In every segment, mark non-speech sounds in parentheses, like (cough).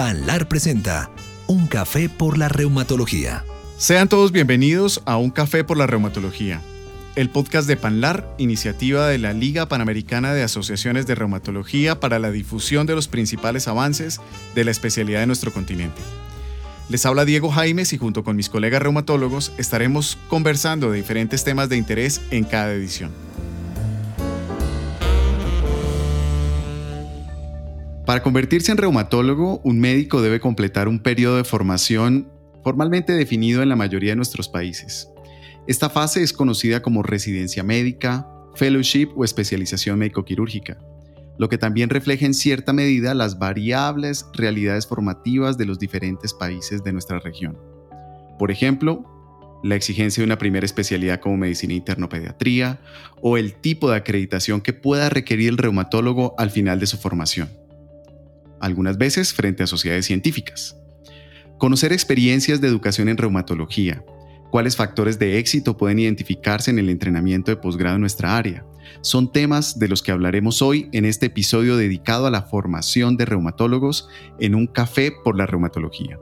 Panlar presenta Un café por la reumatología. Sean todos bienvenidos a Un café por la reumatología, el podcast de Panlar, iniciativa de la Liga Panamericana de Asociaciones de Reumatología para la difusión de los principales avances de la especialidad de nuestro continente. Les habla Diego Jaimes y junto con mis colegas reumatólogos estaremos conversando de diferentes temas de interés en cada edición. Para convertirse en reumatólogo, un médico debe completar un periodo de formación formalmente definido en la mayoría de nuestros países. Esta fase es conocida como residencia médica, fellowship o especialización médico-quirúrgica, lo que también refleja en cierta medida las variables realidades formativas de los diferentes países de nuestra región. Por ejemplo, la exigencia de una primera especialidad como medicina interno-pediatría o el tipo de acreditación que pueda requerir el reumatólogo al final de su formación algunas veces frente a sociedades científicas. Conocer experiencias de educación en reumatología, cuáles factores de éxito pueden identificarse en el entrenamiento de posgrado en nuestra área. Son temas de los que hablaremos hoy en este episodio dedicado a la formación de reumatólogos en un café por la reumatología.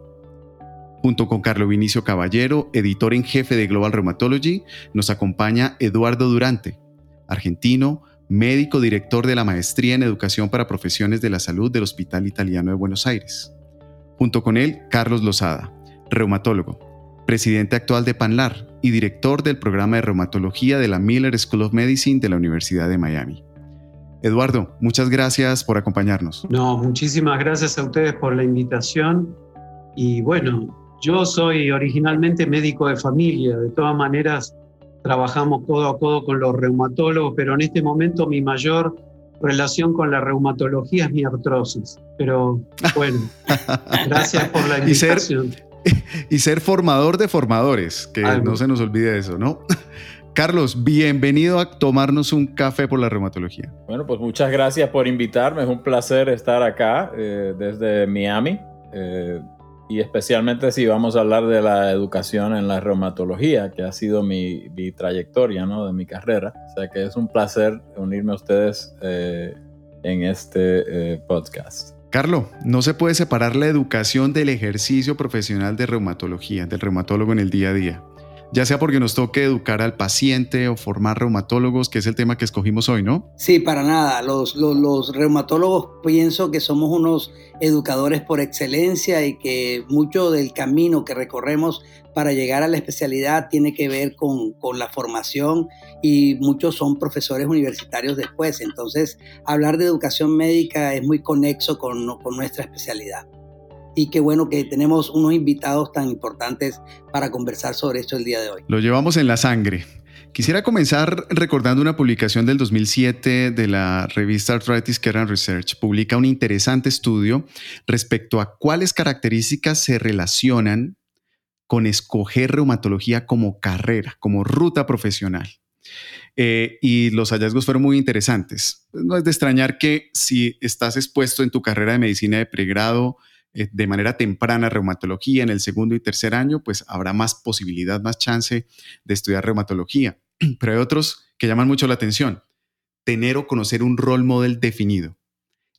Junto con Carlo Vinicio Caballero, editor en jefe de Global Rheumatology, nos acompaña Eduardo Durante, argentino, médico director de la Maestría en Educación para Profesiones de la Salud del Hospital Italiano de Buenos Aires. Junto con él, Carlos Lozada, reumatólogo, presidente actual de PANLAR y director del programa de reumatología de la Miller School of Medicine de la Universidad de Miami. Eduardo, muchas gracias por acompañarnos. No, muchísimas gracias a ustedes por la invitación. Y bueno, yo soy originalmente médico de familia, de todas maneras trabajamos codo a codo con los reumatólogos, pero en este momento mi mayor relación con la reumatología es mi artrosis. Pero bueno, (laughs) gracias por la invitación. (laughs) y, ser, formador de formadores, que no se nos olvide eso, ¿no? (laughs) Carlos, bienvenido a tomarnos un café por la reumatología. Bueno, pues muchas gracias por invitarme. Es un placer estar acá eh, desde Miami. Eh, y especialmente si vamos a hablar de la educación en la reumatología, que ha sido mi, trayectoria ¿no? de mi carrera. O sea que es un placer unirme a ustedes eh, en este eh, podcast. Carlos, no se puede separar la educación del ejercicio profesional de reumatología, del reumatólogo en el día a día ya sea porque nos toque educar al paciente o formar reumatólogos, que es el tema que escogimos hoy, ¿no? Sí, para nada. Los, reumatólogos pienso que somos unos educadores por excelencia y que mucho del camino que recorremos para llegar a la especialidad tiene que ver con, la formación y muchos son profesores universitarios después. Entonces, hablar de educación médica es muy conexo con, con nuestra especialidad y qué bueno que tenemos unos invitados tan importantes para conversar sobre esto el día de hoy. Lo llevamos en la sangre. Quisiera comenzar recordando una publicación del 2007 de la revista Arthritis Care and Research. Publica un interesante estudio respecto a cuáles características se relacionan con escoger reumatología como carrera, como ruta profesional. Eh, y los hallazgos fueron muy interesantes. No es de extrañar que si estás expuesto en tu carrera de medicina de pregrado eh, de manera temprana reumatología en el segundo y tercer año, pues habrá más posibilidad, más chance de estudiar reumatología. (clears throat) Pero hay otros que llaman mucho la atención. Tener o conocer un role model definido.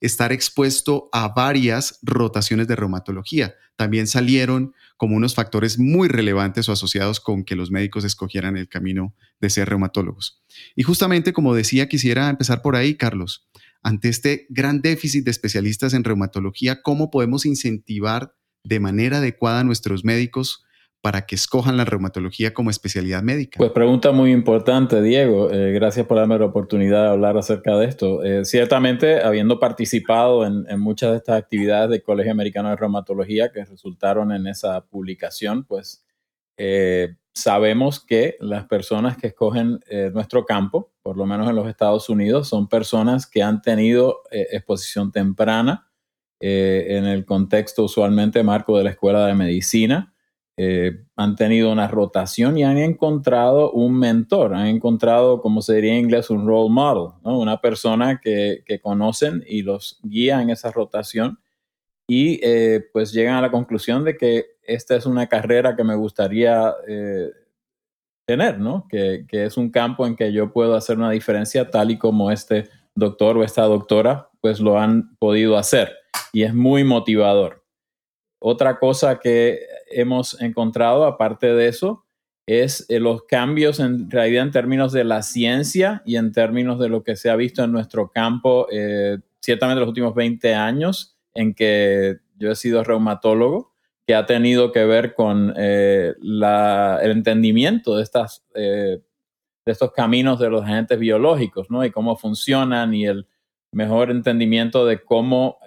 Estar expuesto a varias rotaciones de reumatología. También salieron como unos factores muy relevantes o asociados con que los médicos escogieran el camino de ser reumatólogos. Y justamente como decía, quisiera empezar por ahí, Carlos ante este gran déficit de especialistas en reumatología, ¿cómo podemos incentivar de manera adecuada a nuestros médicos para que escojan la reumatología como especialidad médica? Pues pregunta muy importante, Diego. Eh, gracias por darme la oportunidad de hablar acerca de esto. Eh, ciertamente, habiendo participado en, muchas de estas actividades del Colegio Americano de Reumatología que resultaron en esa publicación, pues eh, sabemos que las personas que escogen eh, nuestro campo, por lo menos en los Estados Unidos, son personas que han tenido eh, exposición temprana eh, en el contexto usualmente marco de la escuela de medicina, han tenido una rotación y han encontrado un mentor, han encontrado, como se diría en inglés, un role model, una persona que, que, conocen y los guía en esa rotación y pues llegan a la conclusión de que esta es una carrera que me gustaría eh, tener, ¿no? Que, es un campo en que yo puedo hacer una diferencia tal y como este doctor o esta doctora pues lo han podido hacer y es muy motivador. otra cosa que hemos encontrado, aparte de eso, es eh, los cambios en realidad en términos de la ciencia y en términos de lo que se ha visto en nuestro campo, eh, ciertamente los últimos 20 años en que yo he sido reumatólogo, que ha tenido que ver con eh, el entendimiento de, estas, de estos caminos de los agentes biológicos, ¿no? Y cómo funcionan y el mejor entendimiento de cómo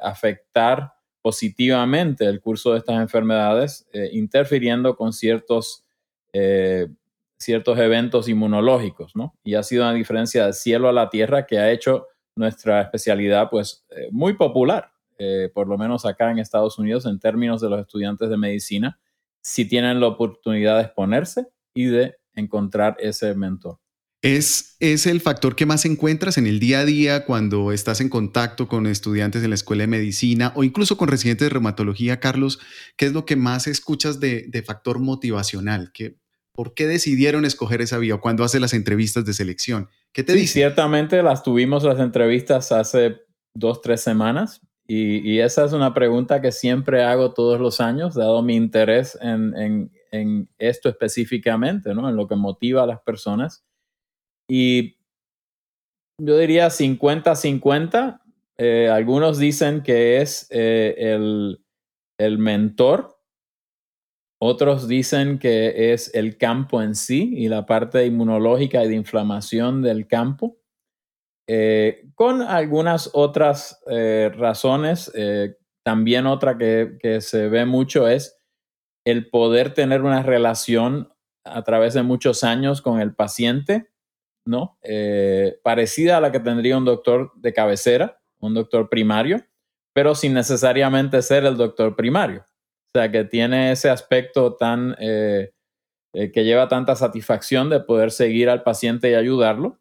afectar positivamente el curso de estas enfermedades, interfiriendo con ciertos eh, ciertos eventos inmunológicos, ¿no? Y ha sido una diferencia de cielo a la tierra que ha hecho nuestra especialidad, pues, eh, muy popular, eh, por lo menos acá en Estados Unidos, en términos de los estudiantes de medicina, si tienen la oportunidad de exponerse y de encontrar ese mentor. ¿Es, ¿Es el factor que más encuentras en el día a día cuando estás en contacto con estudiantes en la escuela de medicina o incluso con residentes de reumatología, Carlos? ¿Qué es lo que más escuchas de, de factor motivacional? ¿Qué, ¿Por qué decidieron escoger esa vía cuando hace las entrevistas de selección? ¿Qué te sí, Ciertamente las tuvimos las entrevistas hace dos, tres semanas y, esa es una pregunta que siempre hago todos los años, dado mi interés en, en, en esto específicamente, ¿no? en lo que motiva a las personas. Y yo diría 50-50. Eh, algunos dicen que es eh, el, el mentor otros dicen que es el campo en sí y la parte inmunológica y de inflamación del campo. Eh, con algunas otras eh, razones, eh, también otra que, que, se ve mucho es el poder tener una relación a través de muchos años con el paciente, ¿no? parecida a la que tendría un doctor de cabecera, un doctor primario, pero sin necesariamente ser el doctor primario. O sea, que tiene ese aspecto tan, que lleva tanta satisfacción de poder seguir al paciente y ayudarlo,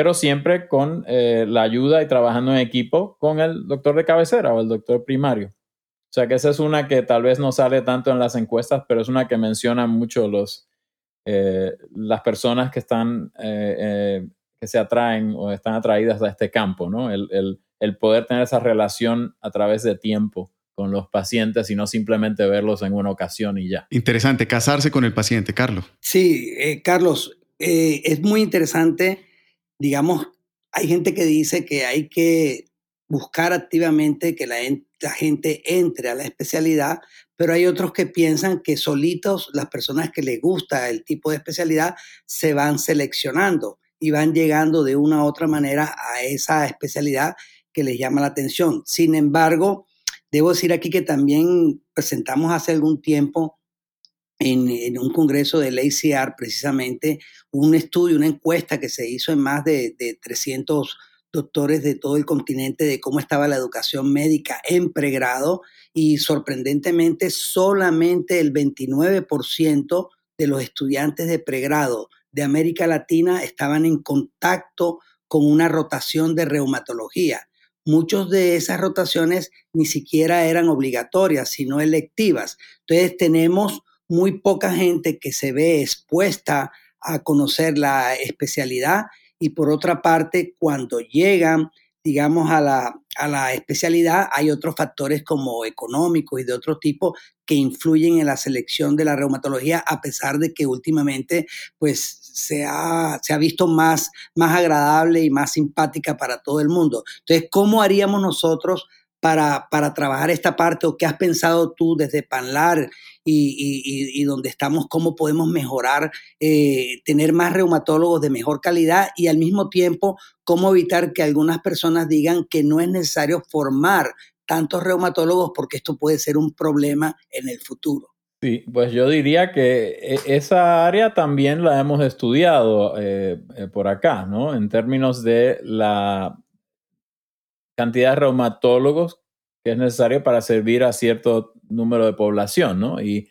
pero siempre con eh, la ayuda y trabajando en equipo con el doctor de cabecera o el doctor primario. O sea, que esa es una que tal vez no sale tanto en las encuestas, pero es una que mencionan mucho los, las personas que están, que se atraen o están atraídas a este campo, ¿no? El, el, el poder tener esa relación a través de tiempo con los pacientes y no simplemente verlos en una ocasión y ya. Interesante, casarse con el paciente, Carlos. Sí, eh, Carlos, eh, es muy interesante, digamos, hay gente que dice que hay que buscar activamente que la, gente entre a la especialidad, pero hay otros que piensan que solitos las personas que les gusta el tipo de especialidad se van seleccionando y van llegando de una u otra manera a esa especialidad que les llama la atención. Sin embargo, Debo decir aquí que también presentamos hace algún tiempo en, un congreso del ACR precisamente un estudio, una encuesta que se hizo en más de, 300 doctores de todo el continente de cómo estaba la educación médica en pregrado y sorprendentemente solamente el 29% de los estudiantes de pregrado de América Latina estaban en contacto con una rotación de reumatología. Muchas de esas rotaciones ni siquiera eran obligatorias, sino electivas. Entonces tenemos muy poca gente que se ve expuesta a conocer la especialidad y por otra parte, cuando llegan digamos, a la, a la especialidad, hay otros factores como económicos y de otro tipo que influyen en la selección de la reumatología, a pesar de que últimamente, pues, se ha, se ha visto más, más agradable y más simpática para todo el mundo. Entonces, ¿cómo haríamos nosotros para, para trabajar esta parte o qué has pensado tú desde Panlar y, y, donde estamos, cómo podemos mejorar, eh, tener más reumatólogos de mejor calidad y al mismo tiempo cómo evitar que algunas personas digan que no es necesario formar tantos reumatólogos porque esto puede ser un problema en el futuro. Sí, pues yo diría que e, esa área también la hemos estudiado eh, eh, por acá, ¿no? En términos de la cantidad de reumatólogos que es necesario para servir a cierto número de población, ¿no? Y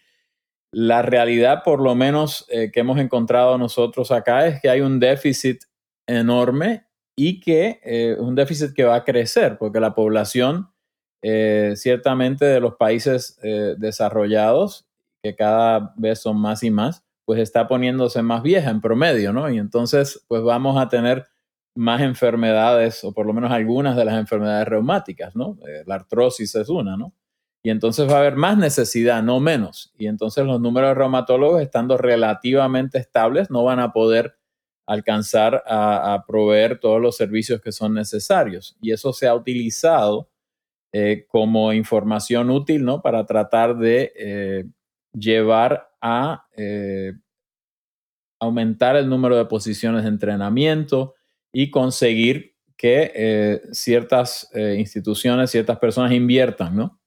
la realidad, por lo menos eh, que hemos encontrado nosotros acá, es que hay un déficit enorme y que eh, un déficit que va a crecer, porque la población, eh, ciertamente de los países desarrollados, que cada vez son más y más, pues está poniéndose más vieja en promedio, ¿no? Y entonces, pues vamos a tener más enfermedades, o por lo menos algunas de las enfermedades reumáticas, ¿no? Eh, la artrosis es una, ¿no? y entonces va a haber más necesidad, no menos. Y entonces los números de reumatólogos, estando relativamente estables, no van a poder alcanzar a, proveer todos los servicios que son necesarios. Y eso se ha utilizado eh, como información útil, ¿no? Para tratar de eh, llevar a aumentar el número de posiciones de entrenamiento y conseguir que ciertas instituciones, ciertas personas inviertan, ¿no?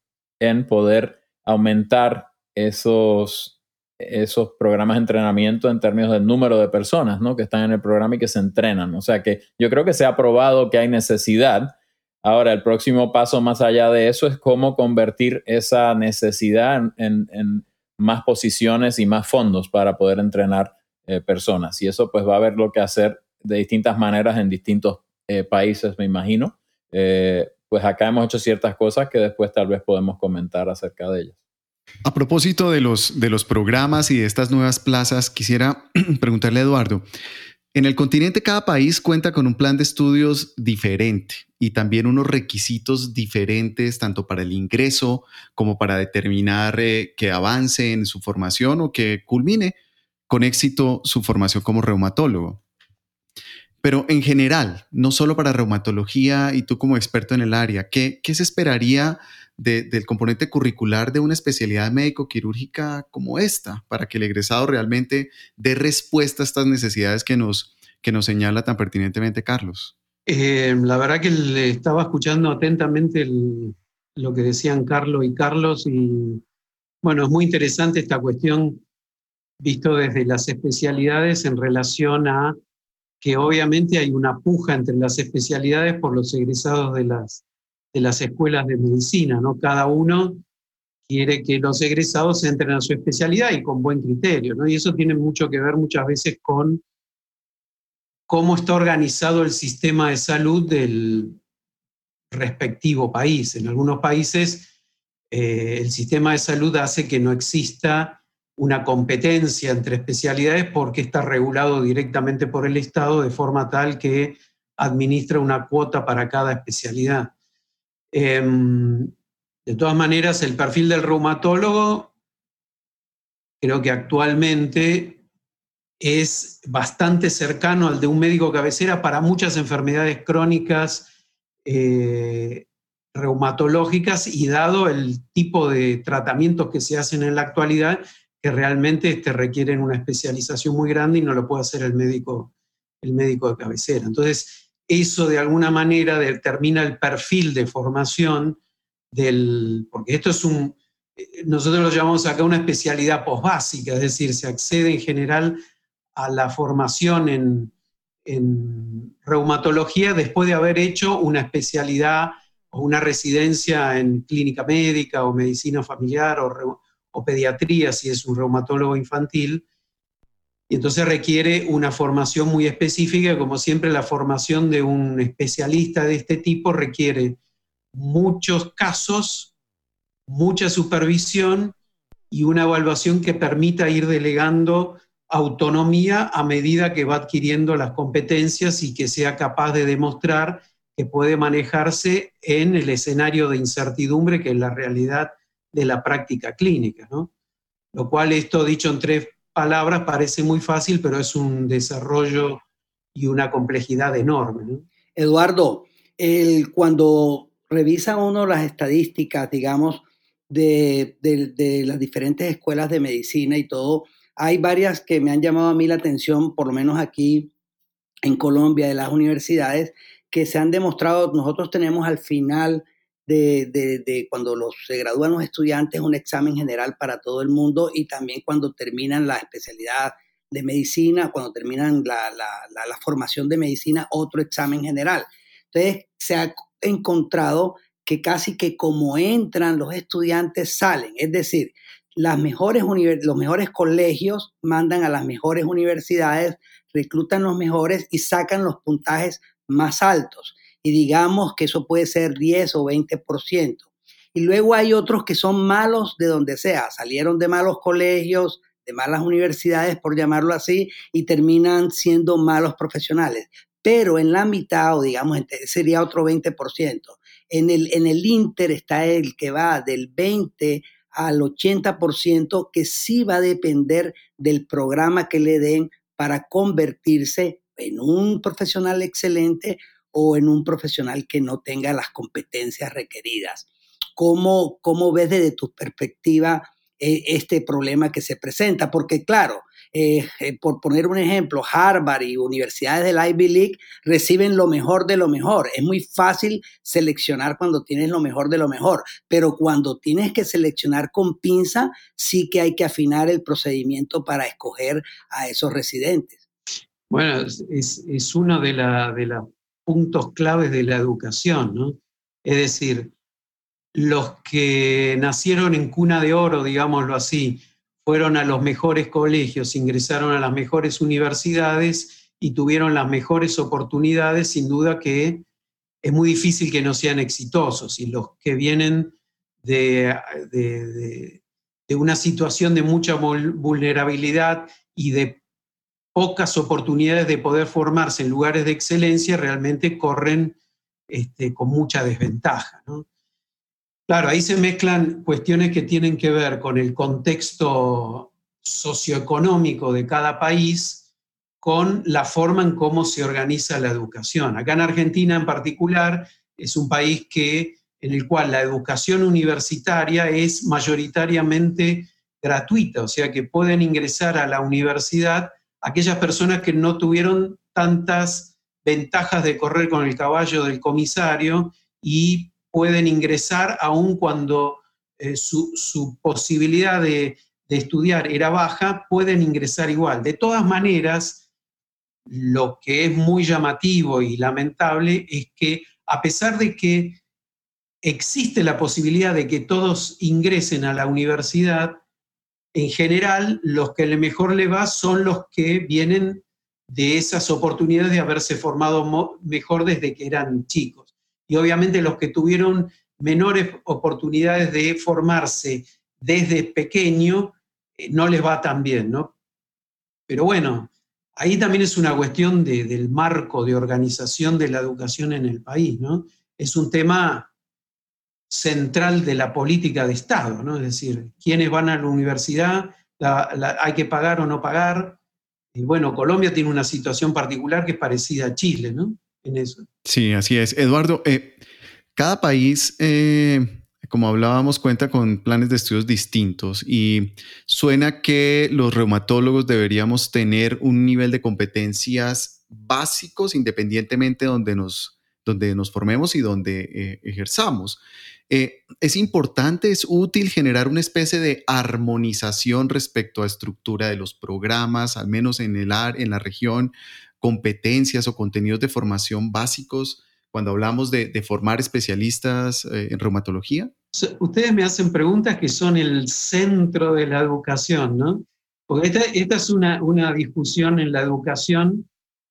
en poder aumentar esos, esos programas de entrenamiento en términos del número de personas ¿no? que están en el programa y que se entrenan. O sea que yo creo que se ha probado que hay necesidad. Ahora, el próximo paso más allá de eso es cómo convertir esa necesidad en, más posiciones y más fondos para poder entrenar eh, personas. Y eso pues va a haber lo que hacer de distintas maneras en distintos eh, países, me imagino. Eh, pues acá hemos hecho ciertas cosas que después tal vez podemos comentar acerca de ellas. A propósito de los, de los programas y de estas nuevas plazas, quisiera (clears throat) preguntarle a Eduardo, en el continente cada país cuenta con un plan de estudios diferente y también unos requisitos diferentes tanto para el ingreso como para determinar eh, que avance en su formación o que culmine con éxito su formación como reumatólogo. Pero en general, no solo para reumatología y tú como experto en el área, ¿qué, se esperaría del componente curricular de una especialidad médico-quirúrgica como esta para que el egresado realmente dé respuesta a estas necesidades que nos, que nos señala tan pertinentemente Carlos? Eh, la verdad que estaba escuchando atentamente lo que decían Carlos y Carlos y bueno, es muy interesante esta cuestión visto desde las especialidades en relación a que obviamente hay una puja entre las especialidades por los egresados de las, de las escuelas de medicina, ¿no? Cada uno quiere que los egresados entren a su especialidad y con buen criterio, ¿no? Y eso tiene mucho que ver muchas veces con cómo está organizado el sistema de salud del respectivo país. En algunos países eh, el sistema de salud hace que no exista una competencia entre especialidades porque está regulado directamente por el Estado de forma tal que administra una cuota para cada especialidad. Em, de todas maneras, el perfil del reumatólogo creo que actualmente es bastante cercano al de un médico cabecera para muchas enfermedades crónicas eh, reumatológicas y dado el tipo de tratamientos que se hacen en la actualidad, que realmente este, requieren una especialización muy grande y no lo puede hacer el médico, el médico de cabecera. Entonces, eso de alguna manera determina el perfil de formación del, porque esto es un, eh, nosotros lo llamamos acá una especialidad posbásica, es decir, se accede en general a la formación en, en reumatología después de haber hecho una especialidad o una residencia en clínica médica o medicina familiar o, o pediatría si es un reumatólogo infantil. Y entonces requiere una formación muy específica, como siempre la formación de un especialista de este tipo requiere muchos casos, mucha supervisión y una evaluación que permita ir delegando autonomía a medida que va adquiriendo las competencias y que sea capaz de demostrar que puede manejarse en el escenario de incertidumbre que es la realidad de la práctica clínica, ¿no? Lo cual esto dicho en tres palabras parece muy fácil, pero es un desarrollo y una complejidad enorme. Eduardo, cuando revisa uno las estadísticas, digamos, de, de, las diferentes escuelas de medicina y todo, hay varias que me han llamado a mí la atención, por lo menos aquí en Colombia, de las universidades, que se han demostrado, nosotros tenemos al final de, cuando los, se gradúan los estudiantes, un examen general para todo el mundo y también cuando terminan la especialidad de medicina, cuando terminan la, la, formación de medicina, otro examen general. Entonces, se ha encontrado que casi que como entran los estudiantes salen, es decir, las mejores los mejores colegios mandan a las mejores universidades, reclutan los mejores y sacan los puntajes más altos y digamos que eso puede ser 10 o 20%. Y luego hay otros que son malos de donde sea, salieron de malos colegios, de malas universidades, por llamarlo así, y terminan siendo malos profesionales. pero en la mitad, o digamos, sería otro 20%. En el, en el Inter está el que va del 20 al 80%, que sí va a depender del programa que le den para convertirse en un profesional excelente o en un profesional que no tenga las competencias requeridas. ¿Cómo, cómo ves desde tu perspectiva eh, este problema que se presenta? Porque claro, eh, eh, por poner un ejemplo, Harvard y universidades del Ivy League reciben lo mejor de lo mejor. Es muy fácil seleccionar cuando tienes lo mejor de lo mejor, pero cuando tienes que seleccionar con pinza, sí que hay que afinar el procedimiento para escoger a esos residentes. Bueno, es, uno de, de los puntos claves de la educación, ¿no? Es decir, los que nacieron en cuna de oro, digámoslo así, fueron a los mejores colegios, ingresaron a las mejores universidades y tuvieron las mejores oportunidades, sin duda que es muy difícil que no sean exitosos. Y los que vienen de, una situación de mucha vulnerabilidad y de pocas oportunidades de poder formarse en lugares de excelencia, realmente corren este, con mucha desventaja. Claro, ahí se mezclan cuestiones que tienen que ver con el contexto socioeconómico de cada país, con la forma en cómo se organiza la educación. Acá en Argentina en particular es un país que, en el cual la educación universitaria es mayoritariamente gratuita, o sea que pueden ingresar a la universidad aquellas personas que no tuvieron tantas ventajas de correr con el caballo del comisario y pueden ingresar aun cuando eh, su, posibilidad de, estudiar era baja, pueden ingresar igual. De todas maneras, lo que es muy llamativo y lamentable es que a pesar de que existe la posibilidad de que todos ingresen a la universidad, en general los que mejor le va son los que vienen de esas oportunidades de haberse formado mejor desde que eran chicos y obviamente los que tuvieron menores oportunidades de formarse desde pequeño eh, no les va tan bien, ¿no? Pero bueno, ahí también es una cuestión del marco de organización de la educación en el país, ¿no? Es un tema central de la política de Estado, ¿no? Es decir, quiénes van a la universidad, hay que pagar o no pagar. Y bueno, Colombia tiene una situación particular que es parecida a Chile, ¿no? en eso. Sí, así es. Eduardo, eh, cada país, eh, como hablábamos, cuenta con planes de estudios distintos y suena que los reumatólogos deberíamos tener un nivel de competencias básicos independientemente donde nos, donde nos formemos y donde eh, ejerzamos. Es importante, es útil generar una especie de armonización respecto a estructura de los programas, al menos en, el, en la región, competencias o contenidos de formación básicos cuando hablamos de, formar especialistas eh, en reumatología? Ustedes me hacen preguntas que son el centro de la educación, ¿no? Porque esta, es una, una, discusión en la educación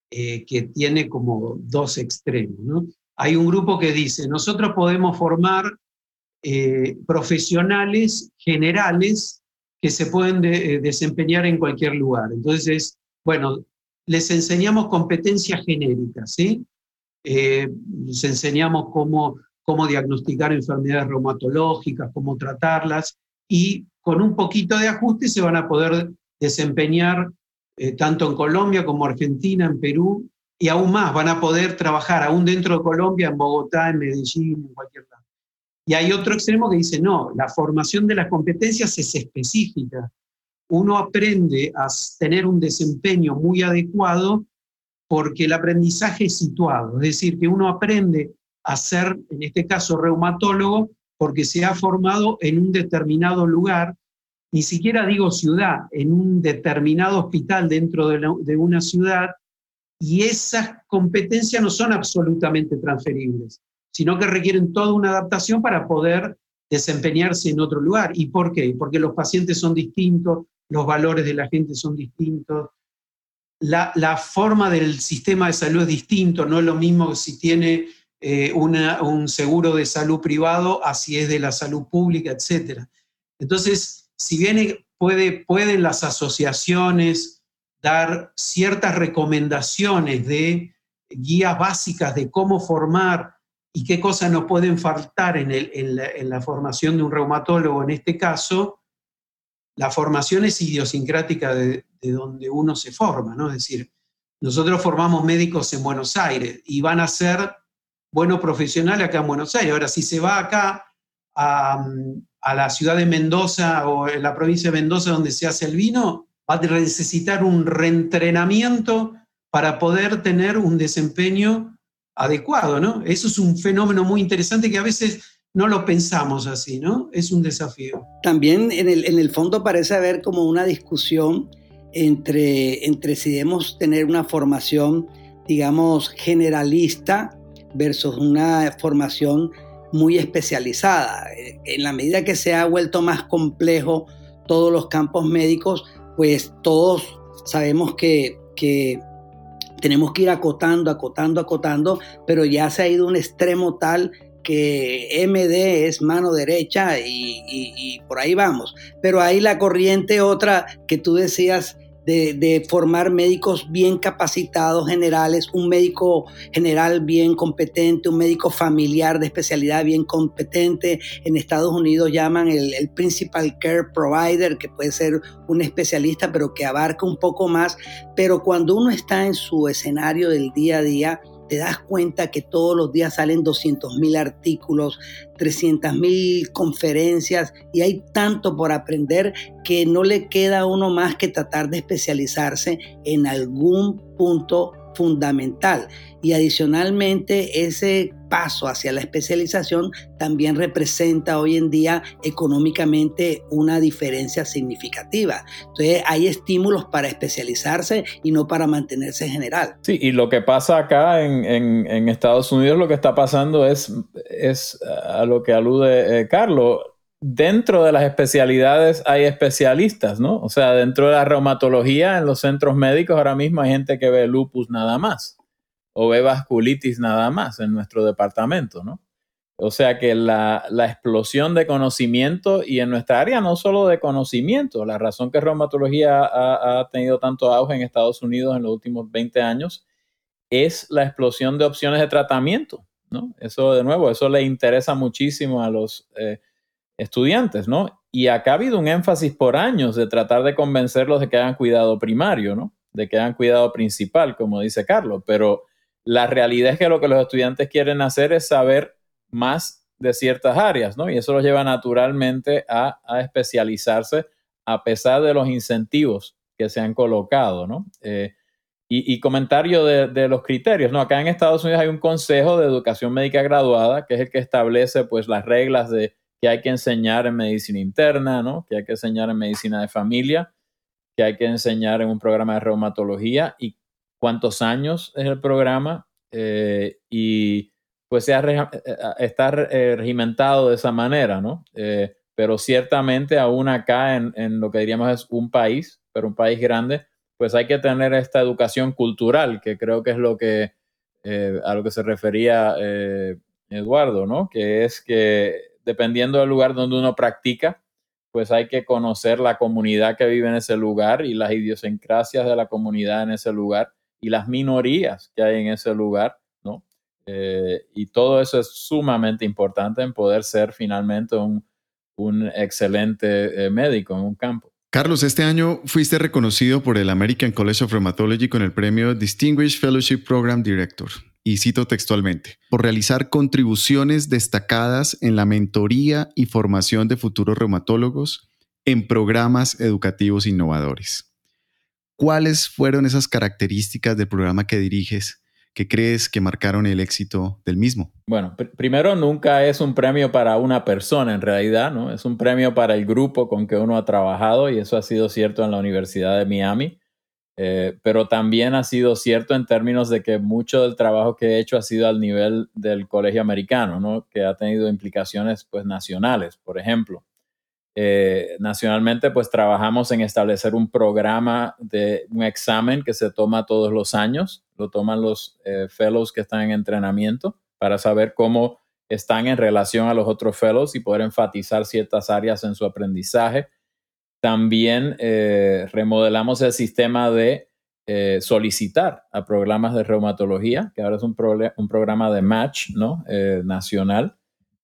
eh, que tiene como dos extremos, ¿no? Hay un grupo que dice, nosotros podemos formar eh, profesionales generales que se pueden desempeñar en cualquier lugar. Entonces, bueno, les enseñamos competencias genéricas, ¿sí? Eh, les enseñamos cómo, cómo diagnosticar enfermedades reumatológicas, cómo tratarlas, y con un poquito de ajuste se van a poder desempeñar eh, tanto en Colombia como Argentina, en Perú, y aún más, van a poder trabajar aún dentro de Colombia, en Bogotá, en Medellín, en cualquier lado. Y hay otro extremo que dice, no, la formación de las competencias es específica. Uno aprende a tener un desempeño muy adecuado porque el aprendizaje es situado, es decir, que uno aprende a ser, en este caso, reumatólogo porque se ha formado en un determinado lugar, ni siquiera digo ciudad, en un determinado hospital dentro de, de una ciudad, y esas competencias no son absolutamente transferibles, sino que requieren toda una adaptación para poder desempeñarse en otro lugar. ¿Y por qué? Porque los pacientes son distintos, los valores de la gente son distintos, la, forma del sistema de salud es distinto, no es lo mismo si tiene eh, un seguro de salud privado a si es de la salud pública, etc. Entonces, si bien puede, pueden las asociaciones dar ciertas recomendaciones de guías básicas de cómo formar y qué cosas nos pueden faltar en, la, formación de un reumatólogo en este caso, la formación es idiosincrática de, donde uno se forma, ¿no? Es decir, nosotros formamos médicos en Buenos Aires y van a ser buenos profesionales acá en Buenos Aires. Ahora, si se va acá a, a la ciudad de Mendoza o en la provincia de Mendoza donde se hace el vino, va a necesitar un reentrenamiento para poder tener un desempeño adecuado, ¿no? Eso es un fenómeno muy interesante que a veces no lo pensamos así, ¿no? Es un desafío. También en el, en el fondo parece haber como una discusión entre, entre si debemos tener una formación, digamos, generalista versus una formación muy especializada. En la medida que se ha vuelto más complejo todos los campos médicos, pues todos sabemos que, tenemos que ir acotando, acotando, acotando, pero ya se ha ido un extremo tal que MD es mano derecha y, por ahí vamos. Pero hay la corriente otra que tú decías de, formar médicos bien capacitados generales, un médico general bien competente, un médico familiar de especialidad bien competente. En Estados Unidos llaman el, el Principal Care Provider, que puede ser un especialista, pero que abarca un poco más. Pero cuando uno está en su escenario del día a día, te das cuenta que todos los días salen 200 mil artículos, 300 mil conferencias y hay tanto por aprender que no le queda a uno más que tratar de especializarse en algún punto fundamental. Y adicionalmente ese paso hacia la especialización también representa hoy en día económicamente una diferencia significativa. Entonces hay estímulos para especializarse y no para mantenerse general. Sí, y lo que pasa acá en, Estados Unidos, lo que está pasando es, es a lo que alude eh, Carlos. Dentro de las especialidades hay especialistas, ¿no? O sea, dentro de la reumatología, en los centros médicos, ahora mismo hay gente que ve lupus nada más o ve vasculitis nada más en nuestro departamento, ¿no? O sea que la, explosión de conocimiento y en nuestra área no solo de conocimiento, la razón que reumatología ha, ha, tenido tanto auge en Estados Unidos en los últimos 20 años es la explosión de opciones de tratamiento, ¿no? Eso de nuevo, eso le interesa muchísimo a los eh, estudiantes, ¿no? Y acá ha habido un énfasis por años de tratar de convencerlos de que hagan cuidado primario, ¿no? De que hagan cuidado principal, como dice Carlos, pero la realidad es que lo que los estudiantes quieren hacer es saber más de ciertas áreas, ¿no? Y eso los lleva naturalmente a, especializarse a pesar de los incentivos que se han colocado, ¿no? Eh, y, comentario de, los criterios, ¿no? Acá en Estados Unidos hay un consejo de educación médica graduada, que es el que establece, pues, las reglas de que hay que enseñar en medicina interna, ¿no? Que hay que enseñar en medicina de familia, que hay que enseñar en un programa de reumatología y cuántos años es el programa eh, y pues se ha eh, eh, está regimentado de esa manera, ¿no? pero ciertamente aún acá en, en, lo que diríamos es un país, pero un país grande, pues hay que tener esta educación cultural, que creo que es lo que a lo que se refería Eduardo, ¿no? Que es que dependiendo del lugar donde uno practica, pues hay que conocer la comunidad que vive en ese lugar y las idiosincrasias de la comunidad en ese lugar y las minorías que hay en ese lugar, ¿no? Eh, y todo eso es sumamente importante en poder ser finalmente un, excelente eh, médico en un campo. Carlos, este año fuiste reconocido por el American College of Rheumatology con el premio Distinguished Fellowship Program Director, y cito textualmente, por realizar contribuciones destacadas en la mentoría y formación de futuros reumatólogos en programas educativos innovadores. ¿Cuáles fueron esas características del programa que diriges que crees que marcaron el éxito del mismo? Bueno, primero nunca es un premio para una persona en realidad, ¿no? Es un premio para el grupo con que uno ha trabajado y eso ha sido cierto en la Universidad de Miami, eh, pero también ha sido cierto en términos de que mucho del trabajo que he hecho ha sido al nivel del colegio americano, ¿no? Que ha tenido implicaciones pues nacionales, por ejemplo. Eh, nacionalmente, pues trabajamos en establecer un programa de un examen que se toma todos los años, lo toman los eh, fellows que están en entrenamiento para saber cómo están en relación a los otros fellows y poder enfatizar ciertas áreas en su aprendizaje. También eh, remodelamos el sistema de solicitar a programas de reumatología, que ahora es un, un programa de match ¿no? Nacional,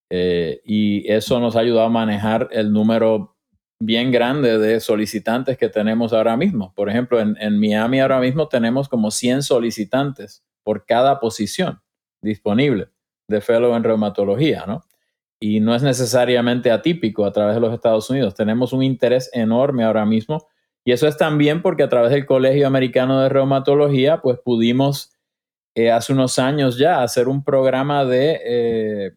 eh, y eso nos ha ayudado a manejar el número bien grande de solicitantes que tenemos ahora mismo. Por ejemplo, en, en Miami ahora mismo tenemos como 100 solicitantes por cada posición disponible de fellow en reumatología, ¿no? Y no es necesariamente atípico a través de los Estados Unidos. Tenemos un interés enorme ahora mismo y eso es también porque a través del Colegio Americano de Reumatología, pues pudimos eh, hace unos años ya hacer un programa de, eh,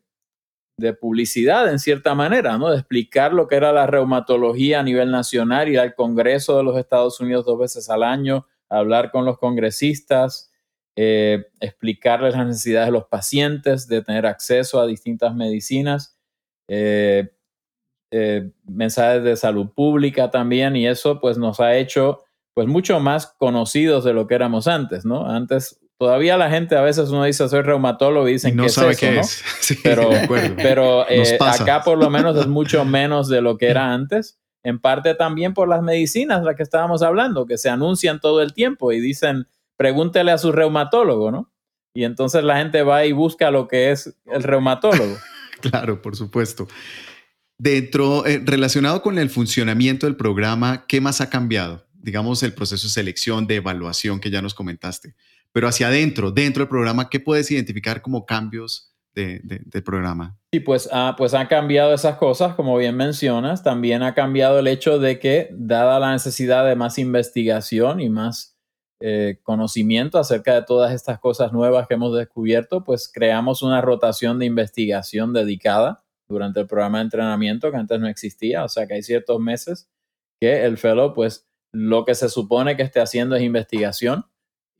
de publicidad en cierta manera, ¿no? De explicar lo que era la reumatología a nivel nacional, ir al Congreso de los Estados Unidos dos veces al año, hablar con los congresistas, eh, explicarles las necesidades de los pacientes, de tener acceso a distintas medicinas. Eh, mensajes de salud pública también y eso pues nos ha hecho pues mucho más conocidos de lo que éramos antes, ¿no? Antes todavía la gente a veces uno dice soy reumatólogo y dicen no que sabe es eso, qué ¿no? es. (laughs) Sí, pero pero eh, acá por lo menos es mucho menos de lo que era antes, en parte también por las medicinas las que estábamos hablando, que se anuncian todo el tiempo y dicen pregúntele a su reumatólogo, ¿no? Y entonces la gente va y busca lo que es el reumatólogo. (laughs) Claro, por supuesto. Dentro, eh, relacionado con el funcionamiento del programa, ¿qué más ha cambiado? Digamos, el proceso de selección, de evaluación que ya nos comentaste. Pero hacia adentro, dentro del programa, ¿qué puedes identificar como cambios de, de, del programa? Sí, pues, ah, pues han cambiado esas cosas, como bien mencionas. También ha cambiado el hecho de que, dada la necesidad de más investigación y más eh, conocimiento acerca de todas estas cosas nuevas que hemos descubierto, pues creamos una rotación de investigación dedicada durante el programa de entrenamiento que antes no existía. O sea que hay ciertos meses que el fellow, pues lo que se supone que esté haciendo es investigación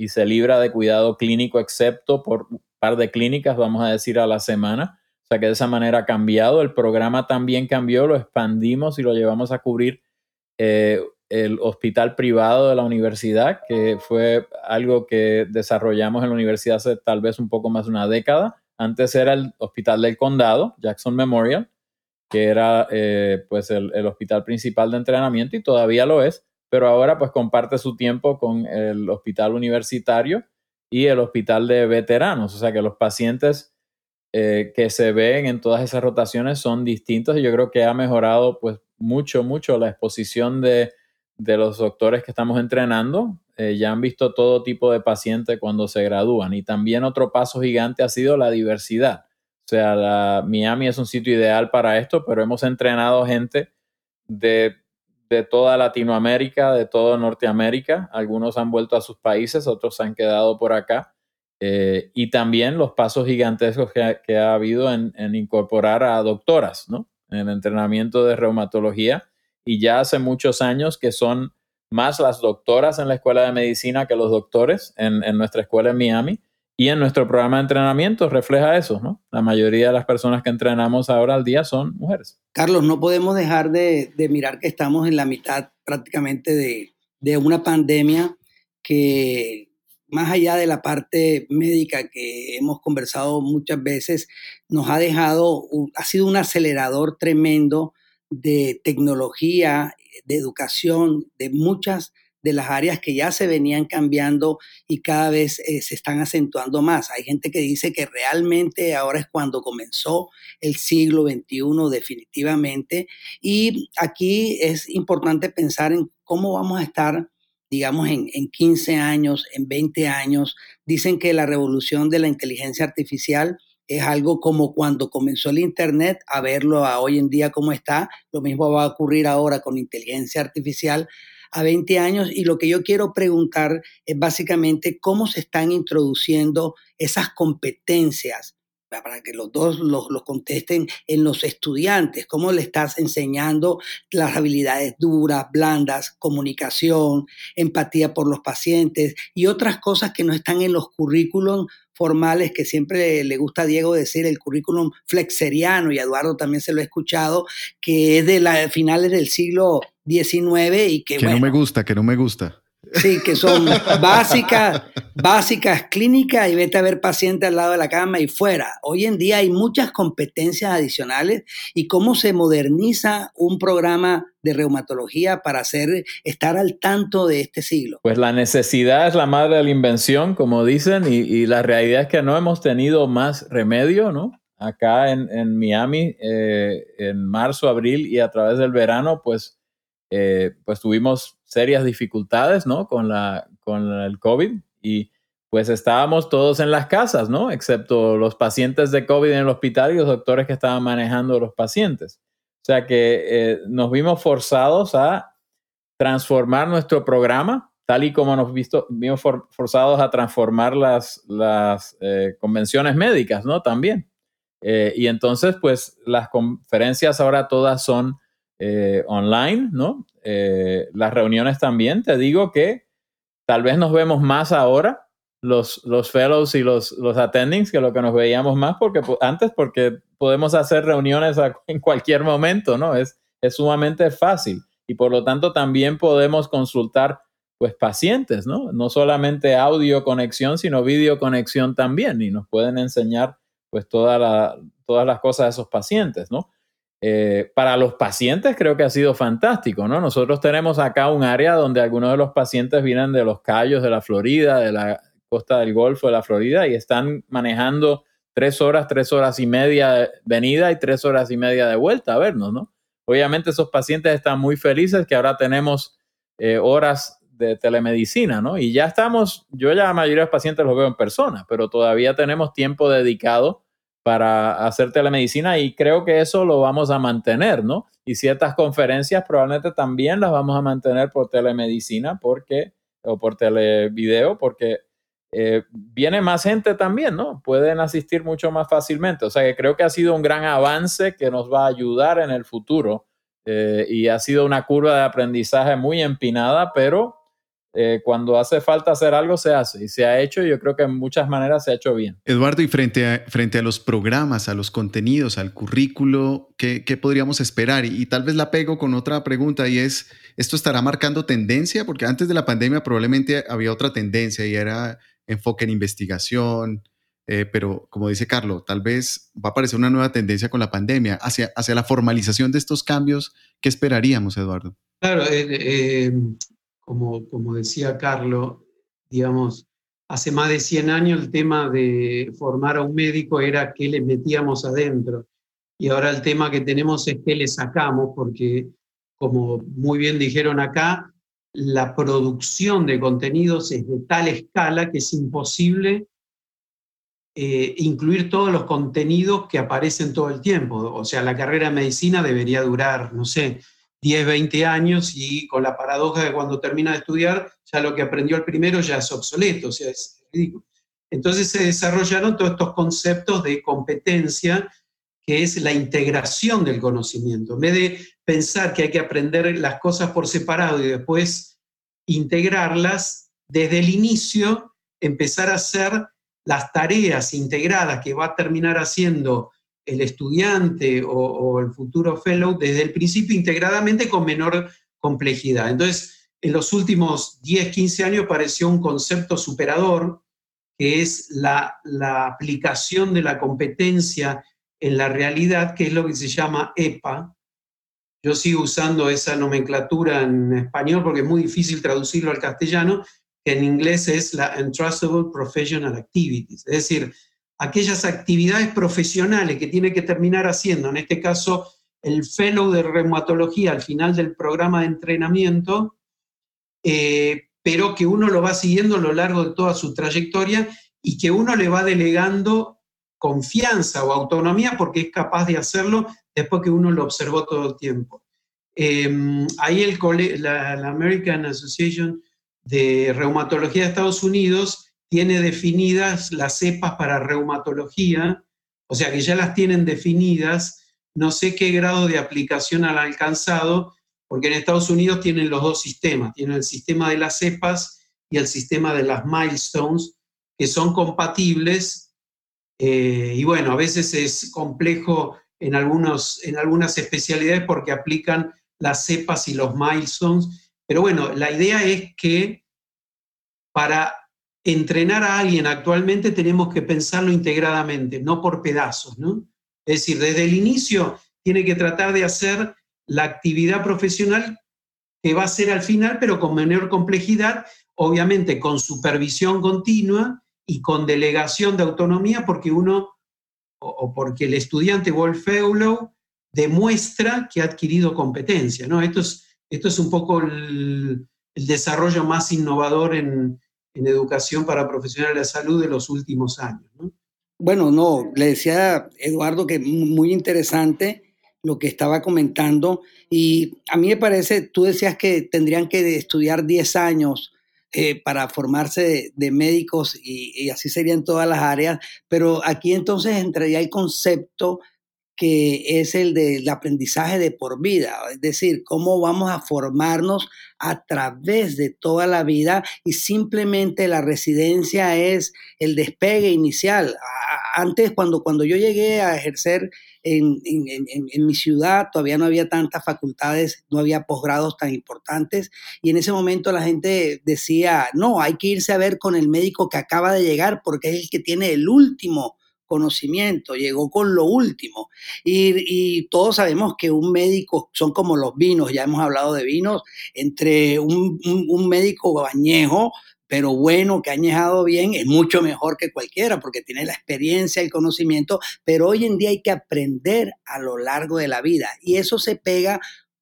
y se libra de cuidado clínico, excepto por un par de clínicas, vamos a decir, a la semana. O sea que de esa manera ha cambiado. El programa también cambió, lo expandimos y lo llevamos a cubrir eh, el hospital privado de la universidad, que fue algo que desarrollamos en la universidad hace tal vez un poco más de una década antes era el Hospital del Condado, Jackson Memorial, que era eh, pues el, el, hospital principal de entrenamiento y todavía lo es, pero ahora pues comparte su tiempo con el hospital universitario y el hospital de veteranos, o sea que los pacientes eh, que se ven en todas esas rotaciones son distintos y yo creo que ha mejorado pues mucho, mucho la exposición de, de los doctores que estamos entrenando eh, ya han visto todo tipo de pacientes cuando se gradúan. Y también otro paso gigante ha sido la diversidad. O sea, la, Miami es un sitio ideal para esto, pero hemos entrenado gente de, de toda Latinoamérica, de toda Norteamérica. Algunos han vuelto a sus países, otros se han quedado por acá. Eh, y también los pasos gigantescos que ha, que ha habido en, en, incorporar a doctoras, ¿no? En entrenamiento de reumatología. Y ya hace muchos años que son más las doctoras en la escuela de medicina que los doctores en, en, nuestra escuela en Miami. Y en nuestro programa de entrenamiento refleja eso, ¿no? La mayoría de las personas que entrenamos ahora al día son mujeres. Carlos, no podemos dejar de, de mirar que estamos en la mitad prácticamente de, de una pandemia que más allá de la parte médica que hemos conversado muchas veces, nos ha dejado, ha sido un acelerador tremendo de tecnología, de educación, de muchas de las áreas que ya se venían cambiando y cada vez eh, se están acentuando más. Hay gente que dice que realmente ahora es cuando comenzó el siglo XXI definitivamente y aquí es importante pensar en cómo vamos a estar digamos, en, en 15 años, en 20 años. Dicen que la revolución de la inteligencia artificial es algo como cuando comenzó el Internet, a verlo a hoy en día como está. Lo mismo va a ocurrir ahora con inteligencia artificial a 20 años. Y lo que yo quiero preguntar es básicamente cómo se están introduciendo esas competencias para que los dos los, los, contesten en los estudiantes, cómo le estás enseñando las habilidades duras, blandas, comunicación, empatía por los pacientes y otras cosas que no están en los currículums formales que siempre le gusta a Diego decir el currículum flexeriano y a Eduardo también se lo he escuchado, que es de la, finales del siglo XIX y que... Que bueno, no me gusta, que no me gusta. Sí, que son básicas, básicas clínicas y vete a ver paciente al lado de la cama y fuera. Hoy en día hay muchas competencias adicionales y cómo se moderniza un programa de reumatología para hacer, estar al tanto de este siglo. Pues la necesidad es la madre de la invención, como dicen, y, la realidad es que no hemos tenido más remedio, ¿no? Acá en, Miami, eh, en marzo, abril y a través del verano, pues, eh, pues tuvimos serias dificultades, ¿no? Con, la, con el COVID y pues estábamos todos en las casas, ¿no? Excepto los pacientes de COVID en el hospital y los doctores que estaban manejando los pacientes. O sea que eh, nos vimos forzados a transformar nuestro programa, tal y como nos visto, vimos forzados a transformar las, las eh, convenciones médicas, ¿no? También. Eh, y entonces, pues las conferencias ahora todas son online, ¿no? Eh, las reuniones también. Te digo que tal vez nos vemos más ahora, los, los fellows y los, los attendings, que lo que nos veíamos más porque, antes, porque podemos hacer reuniones (laughs) en cualquier momento, ¿no? Es, es sumamente fácil y por lo tanto también podemos consultar pues pacientes, ¿no? No solamente audio conexión, sino video conexión también y nos pueden enseñar pues toda la, todas las cosas de esos pacientes, ¿no? Eh, para los pacientes creo que ha sido fantástico, ¿no? Nosotros tenemos acá un área donde algunos de los pacientes vienen de los Cayos de la Florida, de la costa del Golfo de la Florida y están manejando tres horas, tres horas y media de venida y tres horas y media de vuelta a vernos, ¿no? Obviamente esos pacientes están muy felices que ahora tenemos eh, horas de telemedicina, ¿no? Y ya estamos, yo ya la mayoría de los pacientes los veo en persona, pero todavía tenemos tiempo dedicado para hacer telemedicina y creo que eso lo vamos a mantener, ¿no? Y ciertas conferencias probablemente también las vamos a mantener por telemedicina porque, o por televideo porque eh, viene más gente también, ¿no? Pueden asistir mucho más fácilmente. O sea que creo que ha sido un gran avance que nos va a ayudar en el futuro eh, y ha sido una curva de aprendizaje muy empinada, pero eh, cuando hace falta hacer algo, se hace y se ha hecho. Y yo creo que en muchas maneras se ha hecho bien. Eduardo, y frente a, frente a los programas, a los contenidos, al currículo, ¿qué, qué podríamos esperar? Y, tal vez la pego con otra pregunta y es, ¿esto estará marcando tendencia? Porque antes de la pandemia probablemente había otra tendencia y era enfoque en investigación. Eh, pero como dice Carlos, tal vez va a aparecer una nueva tendencia con la pandemia hacia, hacia la formalización de estos cambios. ¿Qué esperaríamos, Eduardo? Claro, eh, como, decía Carlos, digamos, hace más de 100 años el tema de formar a un médico era qué le metíamos adentro. Y ahora el tema que tenemos es qué le sacamos, porque como muy bien dijeron acá, la producción de contenidos es de tal escala que es imposible eh, incluir todos los contenidos que aparecen todo el tiempo. O sea, la carrera de medicina debería durar, no sé, 10, 20 años y con la paradoja de cuando termina de estudiar, ya lo que aprendió el primero ya es obsoleto, o sea, es ridículo. Entonces se desarrollaron todos estos conceptos de competencia, que es la integración del conocimiento. En vez de pensar que hay que aprender las cosas por separado y después integrarlas, desde el inicio empezar a hacer las tareas integradas que va a terminar haciendo el estudiante o, el futuro fellow desde el principio integradamente con menor complejidad. Entonces, en los últimos 10, 15 años apareció un concepto superador, que es la, la aplicación de la competencia en la realidad, que es lo que se llama EPA. Yo sigo usando esa nomenclatura en español porque es muy difícil traducirlo al castellano, que en inglés es la Entrustable Professional Activities, es decir, aquellas actividades profesionales que tiene que terminar haciendo, en este caso el fellow de reumatología al final del programa de entrenamiento, eh, pero que uno lo va siguiendo a lo largo de toda su trayectoria y que uno le va delegando confianza o autonomía porque es capaz de hacerlo después que uno lo observó todo el tiempo. Em, ahí el, la, la American Association de Reumatología de Estados Unidos tiene definidas las cepas para reumatología, o sea que ya las tienen definidas, no sé qué grado de aplicación han alcanzado, porque en Estados Unidos tienen los dos sistemas, tienen el sistema de las cepas y el sistema de las milestones, que son compatibles, eh, y bueno, a veces es complejo en, algunos, en algunas especialidades porque aplican las cepas y los milestones, pero bueno, la idea es que para entrenar a alguien actualmente tenemos que pensarlo integradamente, no por pedazos, ¿no? Es decir, desde el inicio tiene que tratar de hacer la actividad profesional que va a ser al final, pero con menor complejidad, obviamente con supervisión continua y con delegación de autonomía, porque uno, o, porque el estudiante Wolf Fellow demuestra que ha adquirido competencia, ¿no? Esto es, esto es un poco el, desarrollo más innovador en, en, educación para profesionales de la salud de los últimos años, ¿no? Bueno, no, le decía Eduardo que muy interesante lo que estaba comentando y a mí me parece, tú decías que tendrían que estudiar 10 años eh, para formarse de, médicos y, y, así serían todas las áreas, pero aquí entonces entraría el concepto que es el del aprendizaje de por vida, es decir, cómo vamos a formarnos a través de toda la vida y simplemente la residencia es el despegue inicial. Antes, cuando, cuando yo llegué a ejercer en, en, mi ciudad, todavía no había tantas facultades, no había posgrados tan importantes y en ese momento la gente decía, no, hay que irse a ver con el médico que acaba de llegar porque es el que tiene el último conocimiento, llegó con lo último. Y, todos sabemos que un médico son como los vinos, ya hemos hablado de vinos, entre un, un, médico añejo pero bueno, que ha añejado bien, es mucho mejor que cualquiera porque tiene la experiencia, el conocimiento, pero hoy en día hay que aprender a lo largo de la vida y eso se pega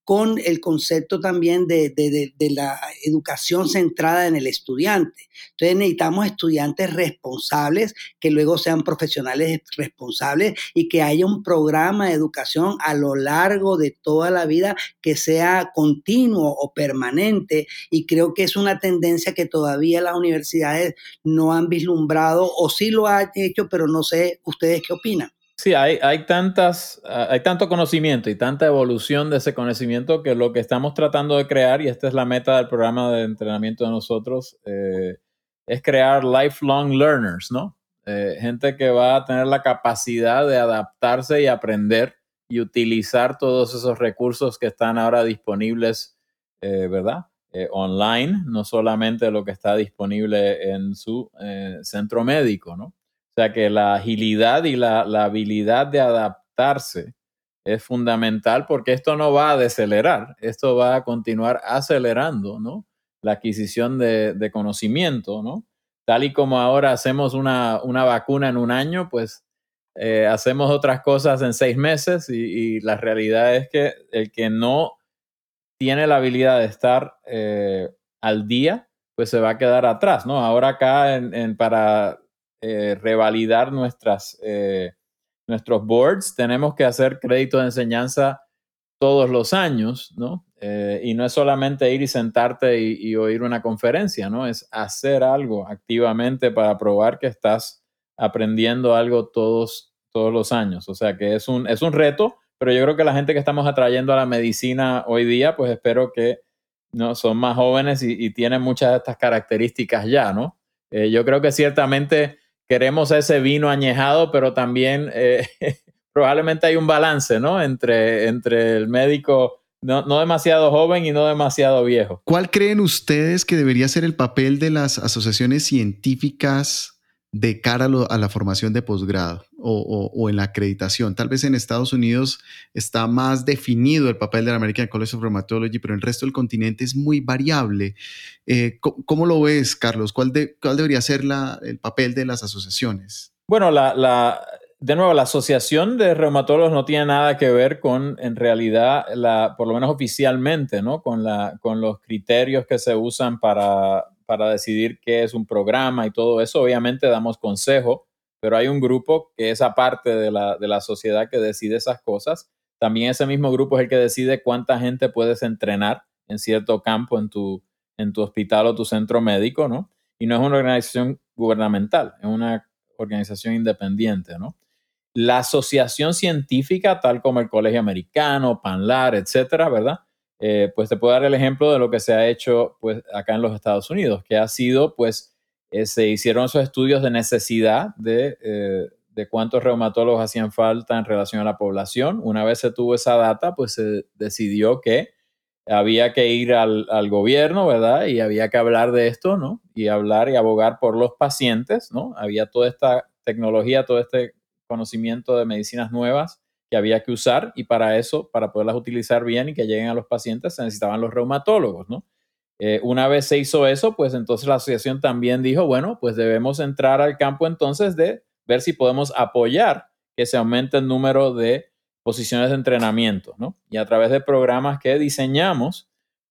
con el concepto también de, la educación centrada en el estudiante. Entonces necesitamos estudiantes responsables que luego sean profesionales responsables y que haya un programa de educación a lo largo de toda la vida que sea continuo o permanente y creo que es una tendencia que todavía las universidades no han vislumbrado o sí lo han hecho, pero no sé ustedes qué opinan. Sí, hay, hay, tantas, ah, hay tanto conocimiento y tanta evolución de ese conocimiento que lo que estamos tratando de crear, y esta es la meta del programa de entrenamiento de nosotros, eh, es crear lifelong learners, ¿no? Eh, gente que va a tener la capacidad de adaptarse y aprender y utilizar todos esos recursos que están ahora disponibles, eh, ¿verdad? online, no solamente lo que está disponible en su centro médico, ¿no? Sea que la agilidad y la, habilidad de adaptarse es fundamental porque esto no va a decelerar, esto va a continuar acelerando, ¿no? La adquisición de, conocimiento, ¿no? Tal y como ahora hacemos una, vacuna en un año, pues eh, hacemos otras cosas en seis meses y, la realidad es que el que no tiene la habilidad de estar eh, al día, pues se va a quedar atrás, ¿no? Ahora acá en, para eh, revalidar nuestras, eh, nuestros boards, tenemos que hacer crédito de enseñanza todos los años, ¿no? Eh, y no es solamente ir y sentarte y, oír una conferencia, ¿no? Es hacer algo activamente para probar que estás aprendiendo algo todos, todos los años. O sea que es un, es un reto, pero yo creo que la gente que estamos atrayendo a la medicina hoy día, pues espero que no son más jóvenes y, tienen muchas de estas características ya, ¿no? yo creo que ciertamente queremos ese vino añejado, pero también eh, (laughs) probablemente hay un balance, ¿no? Entre, entre el médico no, no, demasiado joven y no demasiado viejo. ¿Cuál creen ustedes que debería ser el papel de las asociaciones científicas de cara a, la formación de posgrado o, en la acreditación. Tal vez en Estados Unidos está más definido el papel de la American College of Rheumatology, pero en el resto del continente es muy variable. Eh, ¿cómo, lo ves, Carlos? ¿Cuál, debería ser el papel de las asociaciones? Bueno, la, de nuevo, la Asociación de Reumatólogos no tiene nada que ver con, en realidad, la, por lo menos oficialmente, ¿no? con, la, con los criterios que se usan para para decidir qué es un programa y todo eso. Obviamente damos consejo, pero hay un grupo que es aparte de la, de la sociedad que decide esas cosas. También ese mismo grupo es el que decide cuánta gente puedes entrenar en cierto campo en tu, en tu hospital o tu centro médico, ¿no? Y no es una organización gubernamental, es una organización independiente, ¿no? La asociación científica, tal como el Colegio Americano, PANLAR, etcétera, ¿verdad? Eh, pues te puedo dar el ejemplo de lo que se ha hecho pues, acá en los Estados Unidos, que ha sido, pues, eh, se hicieron esos estudios de necesidad de, eh, de cuántos reumatólogos hacían falta en relación a la población. Una vez se tuvo esa data, pues se decidió que había que ir al, al, gobierno, ¿verdad? Y había que hablar de esto, ¿no? Y hablar y abogar por los pacientes, ¿no? Había toda esta tecnología, todo este conocimiento de medicinas nuevas que había que usar y para eso, para poderlas utilizar bien y que lleguen a los pacientes, se necesitaban los reumatólogos, ¿no? Eh, una vez se hizo eso, pues entonces la asociación también dijo, bueno, pues debemos entrar al campo entonces de ver si podemos apoyar que se aumente el número de posiciones de entrenamiento, ¿no? Y a través de programas que diseñamos,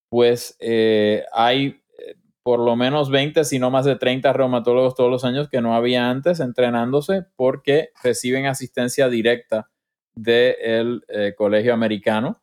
pues eh, hay eh, por lo menos 20, si no más de 30 reumatólogos todos los años que no había antes entrenándose porque reciben asistencia directa del colegio americano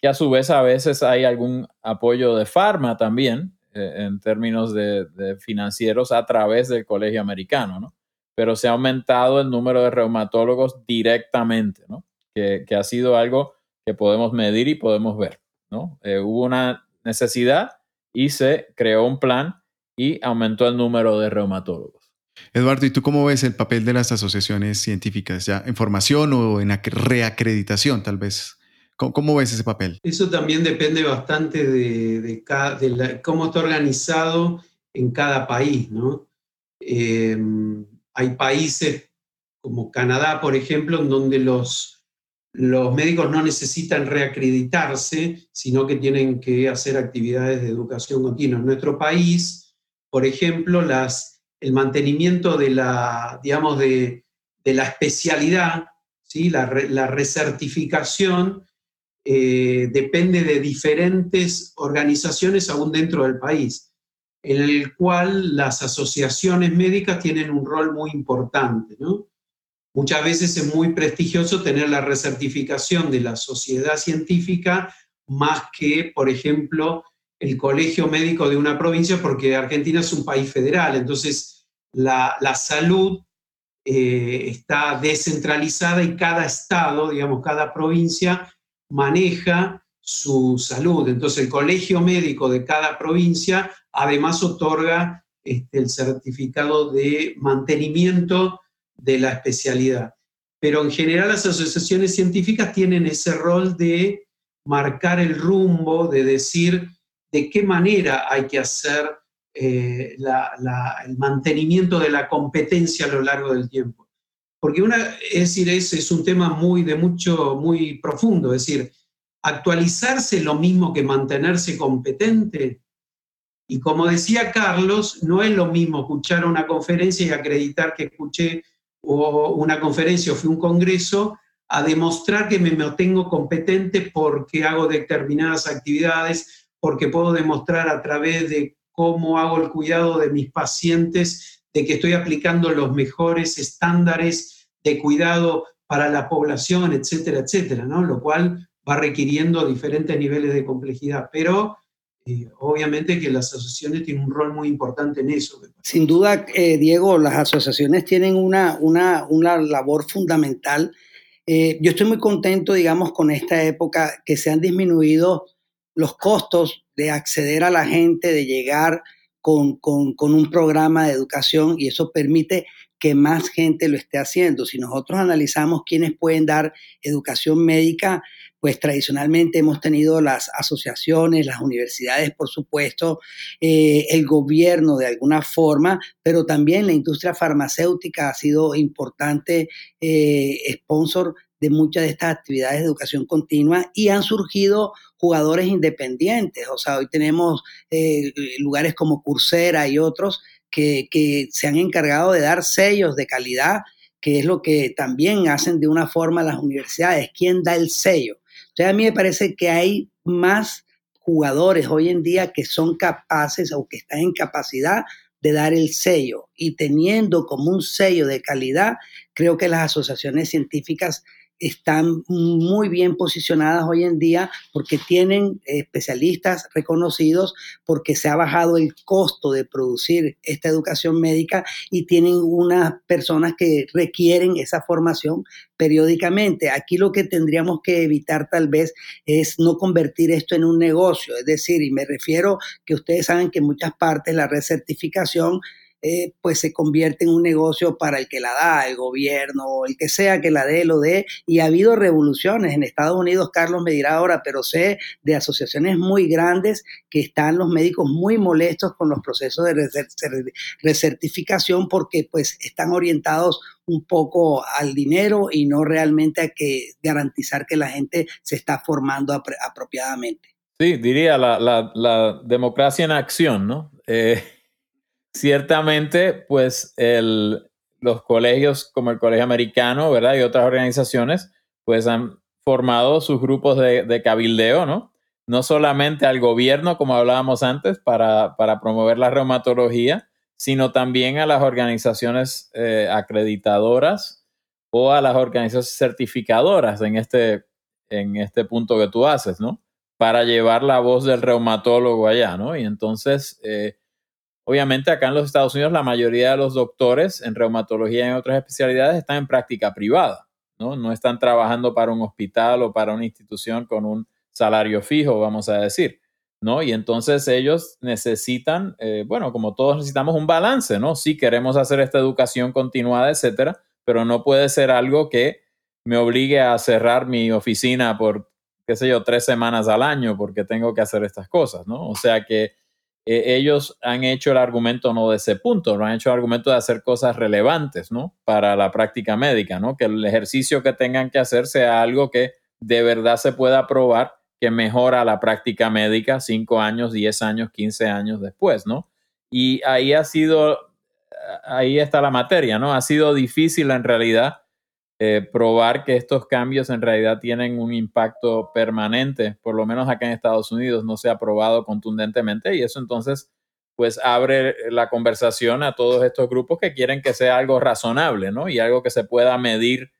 que a su vez a veces hay algún apoyo de farma también eh, en términos de, financieros a través del colegio americano, ¿no? Pero se ha aumentado el número de reumatólogos directamente, ¿no? Que, ha sido algo que podemos medir y podemos ver, ¿no? Eh, hubo una necesidad y se creó un plan y aumentó el número de reumatólogos. Eduardo, ¿y tú cómo ves el papel de las asociaciones científicas ya en formación o en reacreditación tal vez? ¿Cómo, ves ese papel? Eso también depende bastante de, cómo está organizado en cada país, ¿no? Em, hay países como Canadá, por ejemplo, en donde los, médicos no necesitan reacreditarse, sino que tienen que hacer actividades de educación continua. En nuestro país, por ejemplo, el mantenimiento de la, digamos, de, la especialidad, ¿sí? la recertificación eh, depende de diferentes organizaciones aún dentro del país, en el cual las asociaciones médicas tienen un rol muy importante. Muchas veces es muy prestigioso tener la recertificación de la sociedad científica más que, por ejemplo, el colegio médico de una provincia, porque Argentina es un país federal, entonces la, salud eh, está descentralizada y cada estado, digamos, cada provincia maneja su salud. Entonces el colegio médico de cada provincia además otorga este, el certificado de mantenimiento de la especialidad. Pero en general las asociaciones científicas tienen ese rol de marcar el rumbo, de decir de qué manera hay que hacer eh, el mantenimiento de la competencia a lo largo del tiempo. Porque una, es decir, es, es un tema muy, de mucho, muy profundo, es decir, actualizarse lo mismo que mantenerse competente. Y como decía Carlos, no es lo mismo escuchar una conferencia y acreditar que escuché una conferencia o fui un congreso, a demostrar que me mantengo competente porque hago determinadas actividades, porque puedo demostrar a través de cómo hago el cuidado de mis pacientes de que estoy aplicando los mejores estándares de cuidado para la población, etcétera, etcétera, ¿no? Lo cual va requiriendo diferentes niveles de complejidad, pero eh, obviamente que las asociaciones tienen un rol muy importante en eso. Sin duda, eh, Diego, las asociaciones tienen una, una, una labor fundamental. Eh, yo estoy muy contento, digamos, con esta época que se han disminuido los costos de acceder a la gente, de llegar con, un programa de educación y eso permite que más gente lo esté haciendo. Si nosotros analizamos quiénes pueden dar educación médica, pues tradicionalmente hemos tenido las asociaciones, las universidades, por supuesto, eh, el gobierno de alguna forma, pero también la industria farmacéutica ha sido importante eh, sponsor de muchas de estas actividades de educación continua y han surgido jugadores independientes. O sea, hoy tenemos eh, lugares como Coursera y otros que, que, se han encargado de dar sellos de calidad, que es lo que también hacen de una forma las universidades. ¿Quién da el sello? Entonces, a mí me parece que hay más jugadores hoy en día que son capaces o que están en capacidad de dar el sello y teniendo como un sello de calidad, creo que las asociaciones científicas están muy bien posicionadas hoy en día porque tienen especialistas reconocidos, porque se ha bajado el costo de producir esta educación médica y tienen unas personas que requieren esa formación periódicamente. Aquí lo que tendríamos que evitar tal vez es no convertir esto en un negocio, es decir, y me refiero que ustedes saben que en muchas partes la recertificación eh, pues se convierte en un negocio para el que la da, el gobierno, el que sea que la dé, lo dé. Y ha habido revoluciones en Estados Unidos, Carlos me dirá ahora, pero sé de asociaciones muy grandes que están los médicos muy molestos con los procesos de recertificación porque pues están orientados un poco al dinero y no realmente a que garantizar que la gente se está formando apropiadamente. Sí, diría la, democracia en acción, ¿no? Eh, ciertamente, pues los colegios como el Colegio Americano, ¿verdad? Y otras organizaciones, pues han formado sus grupos de, cabildeo, ¿no? No solamente al gobierno, como hablábamos antes, para, para promover la reumatología, sino también a las organizaciones eh, acreditadoras o a las organizaciones certificadoras en este, en este punto que tú haces, ¿no? Para llevar la voz del reumatólogo allá, ¿no? Y entonces, eh, obviamente acá en los Estados Unidos la mayoría de los doctores en reumatología y en otras especialidades están en práctica privada, ¿no? No están trabajando para un hospital o para una institución con un salario fijo, vamos a decir. ¿no? Y entonces ellos necesitan, eh, bueno, como todos necesitamos un balance, ¿no? Sí queremos hacer esta educación continuada, etcétera, pero no puede ser algo que me obligue a cerrar mi oficina por, qué sé yo, tres semanas al año porque tengo que hacer estas cosas, ¿no? O sea que eh, ellos han hecho el argumento no de ese punto, no han hecho el argumento de hacer cosas relevantes, ¿no? Para la práctica médica, ¿no? Que el ejercicio que tengan que hacer sea algo que de verdad se pueda probar que mejora la práctica médica cinco años, diez años, quince años después, ¿no? Y ahí ha sido, ahí está la materia, ¿no? Ha sido difícil en realidad eh, probar que estos cambios en realidad tienen un impacto permanente, por lo menos acá en Estados Unidos no se ha probado contundentemente y eso entonces pues abre la conversación a todos estos grupos que quieren que sea algo razonable, ¿no? Y algo que se pueda medir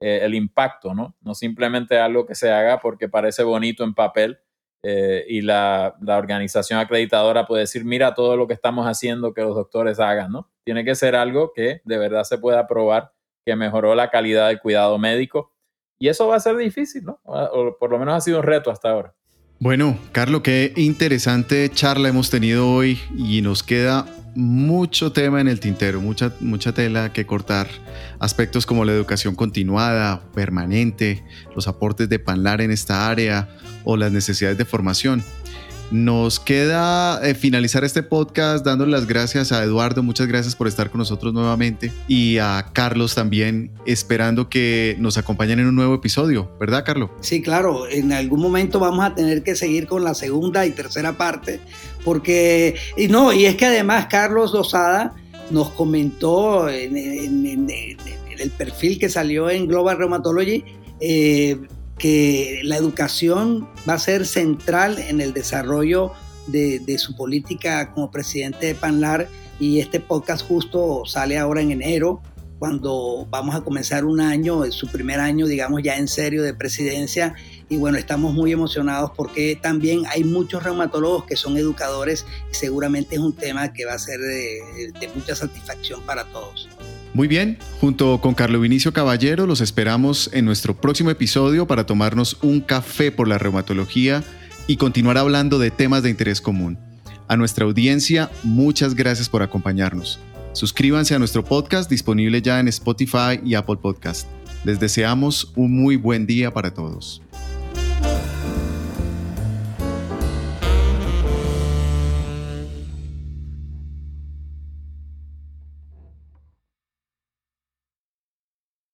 eh, el impacto, ¿no? No simplemente algo que se haga porque parece bonito en papel eh, y la, organización acreditadora puede decir, mira todo lo que estamos haciendo que los doctores hagan, ¿no? Tiene que ser algo que de verdad se pueda probar que mejoró la calidad del cuidado médico. Y eso va a ser difícil, ¿no? O por lo menos ha sido un reto hasta ahora. Bueno, Carlos, qué interesante charla hemos tenido hoy y nos queda mucho tema en el tintero, mucha, mucha tela que cortar. Aspectos como la educación continuada, permanente, los aportes de Panlar en esta área o las necesidades de formación. Nos queda eh, finalizar este podcast dándole las gracias a Eduardo, muchas gracias por estar con nosotros nuevamente. Y a Carlos también, esperando que nos acompañen en un nuevo episodio, ¿verdad Carlos? Sí, claro, en algún momento vamos a tener que seguir con la segunda y tercera parte, porque, y no, y es que además Carlos Lozada nos comentó en, el perfil que salió en Global Rheumatology, eh, que la educación va a ser central en el desarrollo de, su política como presidente de Panlar y este podcast justo sale ahora en enero cuando vamos a comenzar un año, su primer año, digamos, ya en serio de presidencia. Y bueno, estamos muy emocionados porque también hay muchos reumatólogos que son educadores y seguramente es un tema que va a ser de mucha satisfacción para todos. Muy bien, junto con Carlo Vinicio Caballero los esperamos en nuestro próximo episodio para tomarnos un café por la reumatología y continuar hablando de temas de interés común. A nuestra audiencia, muchas gracias por acompañarnos. Suscríbanse a nuestro podcast disponible ya en Spotify y Apple Podcast. Les deseamos un muy buen día para todos.